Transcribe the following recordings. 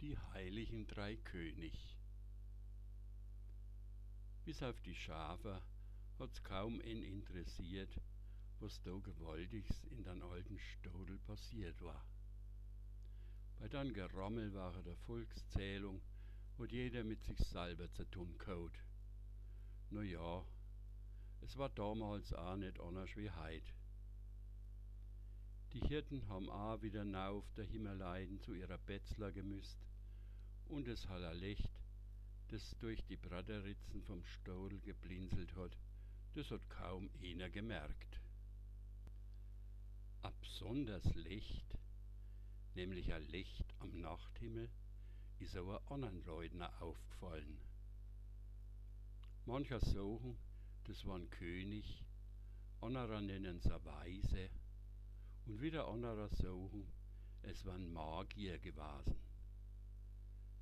Die heiligen drei König. Bis auf die Schafe hat's kaum einen interessiert, was da gewaltiges in den alten Stodel passiert war. Bei dann Gerammel war der Volkszählung, hat jeder mit sich selber zu tun gehabt. Na ja, es war damals auch nicht anders wie heut. Die Hirten haben auch wieder nauf der Himmeleiden zu ihrer Betzler gemüsst und es haller Licht, das durch die Bratteritzen vom Stodel geblinzelt hat, das hat kaum einer gemerkt. Ab besonders Licht, nämlich ein Licht am Nachthimmel, ist aber anderen Leuten aufgefallen. Mancher sagen, das war ein König, anderer nennen es Weise, und wieder anderer sagen, es waren Magier gewesen.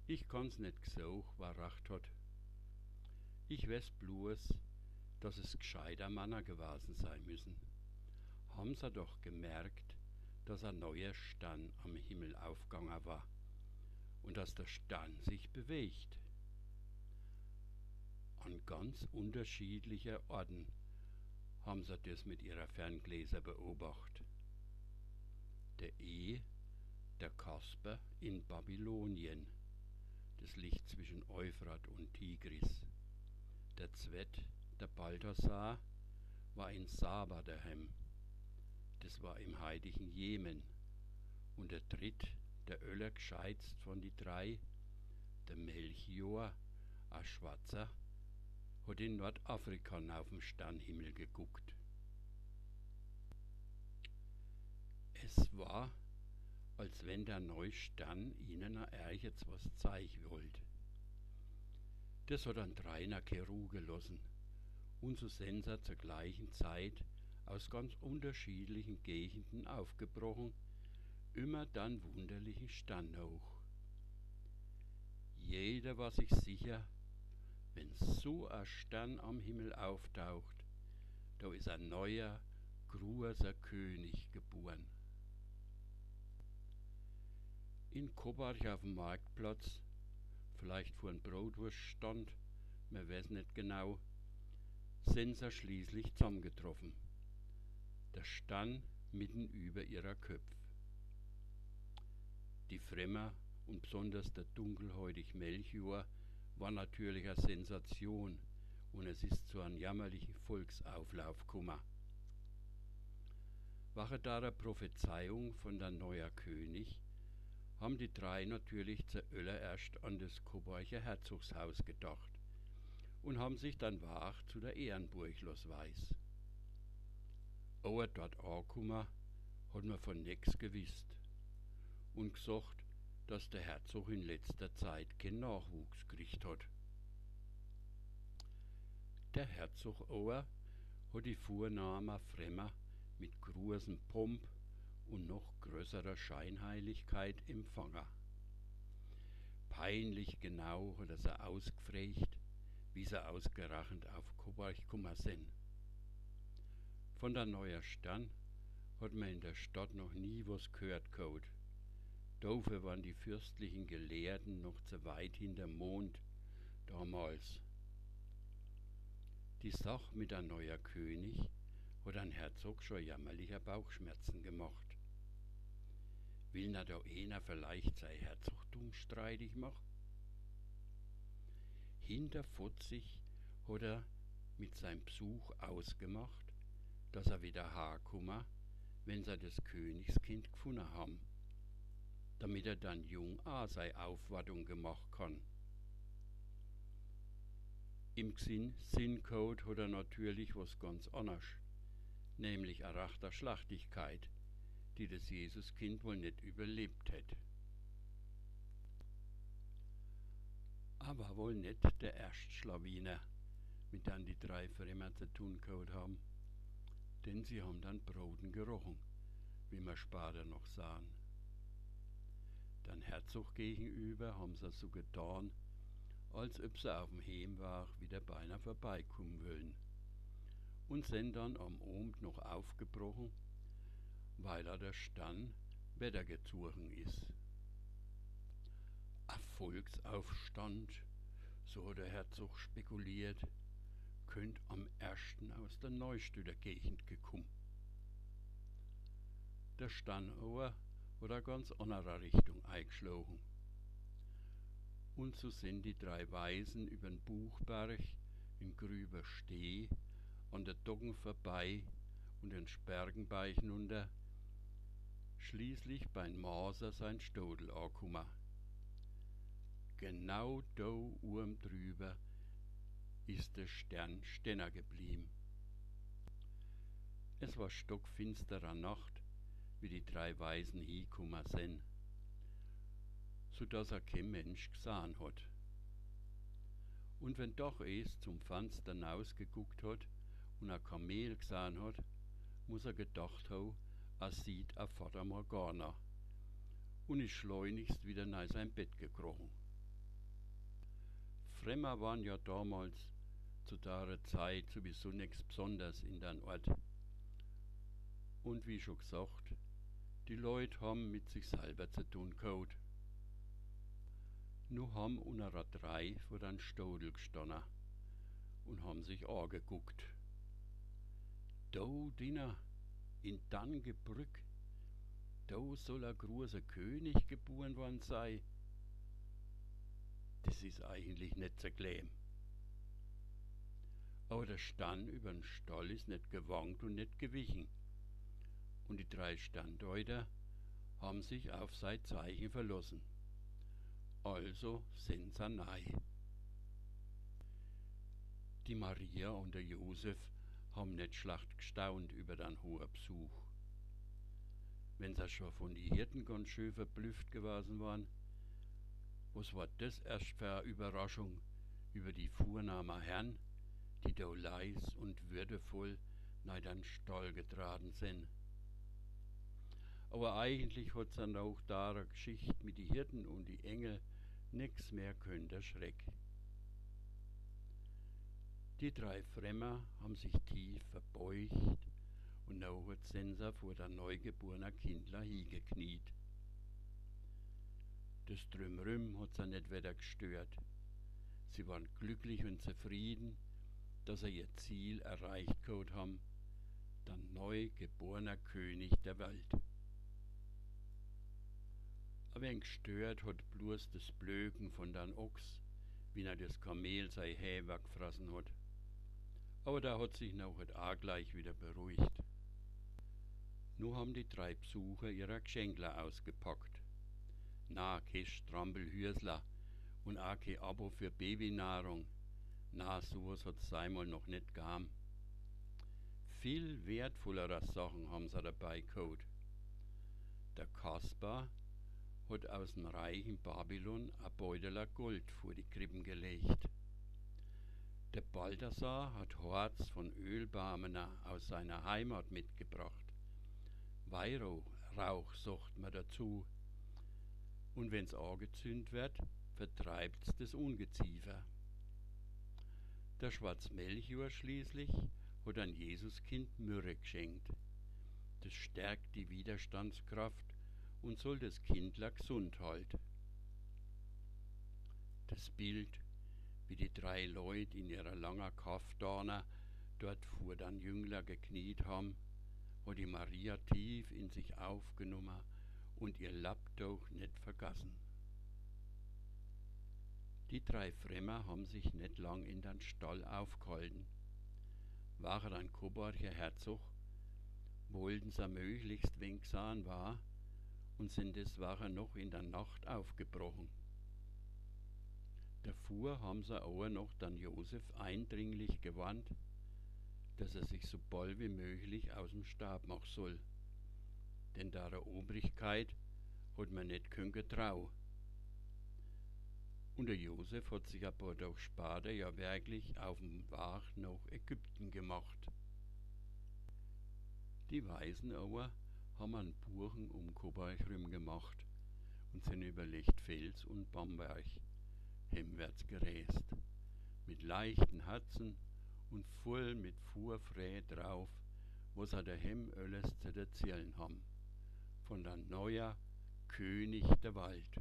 Ich kann's nicht gesucht, wer recht hat. Ich weiß bloß, dass es gescheiter Männer gewesen sein müssen. Haben sie doch gemerkt, dass ein neuer Stern am Himmel aufgegangen war und dass der Stern sich bewegt. An ganz unterschiedlichen Orten haben sie das mit ihrer Ferngläser beobachtet. Der E, der Kasper in Babylonien, das liegt zwischen Euphrat und Tigris. Der Zwett, der Balthasar, war in Saba daheim, das war im heiligen Jemen. Und der Dritt, der Öller gescheitst von die drei, der Melchior, a Schwarzer, hat in Nordafrika auf dem Sternhimmel geguckt. Es war, als wenn der neue Stern ihnen a jetzt was zeigen wollte. Das hat ein Trainer Keru gelassen und so sind sie zur gleichen Zeit aus ganz unterschiedlichen Gegenden aufgebrochen, immer dann wunderlichen Stern hoch. Jeder war sich sicher, wenn so ein Stern am Himmel auftaucht, da ist ein neuer, großer König geboren. In Kobach auf dem Marktplatz, vielleicht vor einem Brotwurststand, man weiß nicht genau, sind sie schließlich zusammengetroffen. Der Stern mitten über ihrer Köpfe. Die Fremmer und besonders der dunkelhäutig Melchior war natürlich eine Sensation und es ist zu einem jammerlichen Volksauflauf gekommen. Wache da der Prophezeiung von der neuer König, haben die drei natürlich zuallererst an das Coburger Herzogshaus gedacht und haben sich dann wach zu der Ehrenburg los weiß. Aber dort angekommen, hat man von nix gewusst und gesagt, dass der Herzog in letzter Zeit keinen Nachwuchs gekriegt hat. Der Herzog Auer hat die Vorname Fremmer mit großem Pomp und noch größerer Scheinheiligkeit empfangen. Peinlich genau hat er sie ausgefrägt, wie sie ausgerechnet auf gekommen sind. Von der neuer Stern hat man in der Stadt noch nie was gehört gehabt. Dafür waren die fürstlichen Gelehrten noch zu weit hinterm Mond damals. Die Sache mit der neuer König hat ein Herzog schon jämmerlicher Bauchschmerzen gemacht. Will na da einer vielleicht sein Herzogtum streitig machen? Hinter Futzig hat er mit seinem Besuch ausgemacht, dass er wieder herkommen, wenn sie das Königskind gefunden haben, damit er dann jung auch seine Aufwartung gemacht kann. Im Sinn Sinncode hat er natürlich was ganz anderes, nämlich eine rechter Schlachtigkeit, die das Jesuskind wohl nicht überlebt hätte. Aber wohl nicht der erste Schlawiner, mit dem die drei Fremder zu tun gehabt haben denn sie haben dann Broten gerochen, wie wir später noch sahen. Dann Herzog gegenüber haben sie so getan, als ob sie auf dem Heimweg wieder beinahe vorbeikommen wollen. Und sind dann am Abend noch aufgebrochen, weil er der Stern Wetter gezogen ist. Volksaufstand, so hat der Herzog spekuliert, könnt am ersten aus der Neustüder Gegend gekommen. Der Stannauer oder ganz anderer Richtung eingeschlagen. Und so sind die drei Weisen übern Buchberg in Grüber Steh an der Doggen vorbei und den Spergenbeich hinunter, schließlich beim Maser sein Stodel angekommen. Genau da oben drüber ist der Stern stenner geblieben. Es war stockfinsterer Nacht, wie die drei Weisen hingekommen sind, so dass er kein Mensch gesehen hat. Und wenn doch es zum Fenster hinausgeguckt hat und ein Kamel gesehen hat, muss er gedacht haben, sieht a Vater Morgana und ist schleunigst wieder in sein Bett gekrochen. Fremmer waren ja damals zu der Zeit sowieso nichts Besonderes in den Ort. Und wie schon gesagt, die Leute haben mit sich selber zu tun gehabt. Nu haben unserer drei vor den Stodel gestanden und haben sich angeguckt. Da dinner, in Dangebrück, da soll ein großer König geboren worden sein. Das ist eigentlich nicht zu glauben. Aber der Stann übern Stall ist nicht gewankt und nicht gewichen. Und die drei Standeuter haben sich auf sein Zeichen verlassen. Also sind sie nahe. Die Maria und der Josef haben nicht schlecht gestaunt über den hohen Besuch. Wenn sie schon von die Hirten ganz schön verblüfft gewesen waren, was war das erst für eine Überraschung über die Vornahme Herrn, die da leis und würdevoll nach den Stall getragen sind. Aber eigentlich hat dann auch da Geschichte mit die Hirten und die Engel nix mehr können der Schreck. Die drei Fremmer haben sich tief verbeugt und now hat Senser vor der neugeborenen Kindler hingekniet. Das Drümrüm hat sie nicht wieder gestört. Sie waren glücklich und zufrieden, dass sie ihr Ziel erreicht gehabt haben, der neu geborener König der Welt. Ein wenig gestört hat bloß das Blöken von den Ochs, wie er das Kamel sei Häber gefressen hat. Aber da hat sich noch auch gleich wieder beruhigt. Nun haben die drei Besucher ihre Geschenkler ausgepackt. Na, kein Strampelhürsler und auch kein Abo für Babynahrung. Na, sowas hat's einmal noch nicht gegeben. Viel wertvollere Sachen haben sie dabei gehabt. Der Kaspar hat aus dem reichen Babylon ein Beuteler Gold vor die Krippen gelegt. Der Balthasar hat Harz von Ölbamener aus seiner Heimat mitgebracht. Weihrauch sagt man dazu. Und wenn's angezündet wird, vertreibt's das Ungeziefer. Der Schwarzmelchior schließlich hat ein Jesuskind Myrrhe geschenkt. Das stärkt die Widerstandskraft und soll das Kindler gesund halten. Das Bild, wie die drei Leute in ihrer langen Kaftana dort vor den Jüngler gekniet haben, hat die Maria tief in sich aufgenommen und ihr Lapptuch nicht vergessen. Die drei Fremmer haben sich nicht lang in den Stall aufgehalten. War ein Kobarcher Herzog, wollten sie möglichst wenig sahen war, und sind deswegen noch in der Nacht aufgebrochen. Davor haben sie auch noch dann Josef eindringlich gewarnt, dass er sich so bald wie möglich aus dem Stab machen soll. Denn der Obrigkeit hat man nicht können getrau. Und der Josef hat sich paar Tage später ja wirklich auf dem Weg nach Ägypten gemacht. Die Weisen aber haben einen Buchen um Koberg gemacht und sind über Lichtfels und Bamberg hemwärts gereist, mit leichten Herzen und voll mit Fuhrfrä drauf, was er daheim alles zu erzählen haben, von der neuer König der Wald.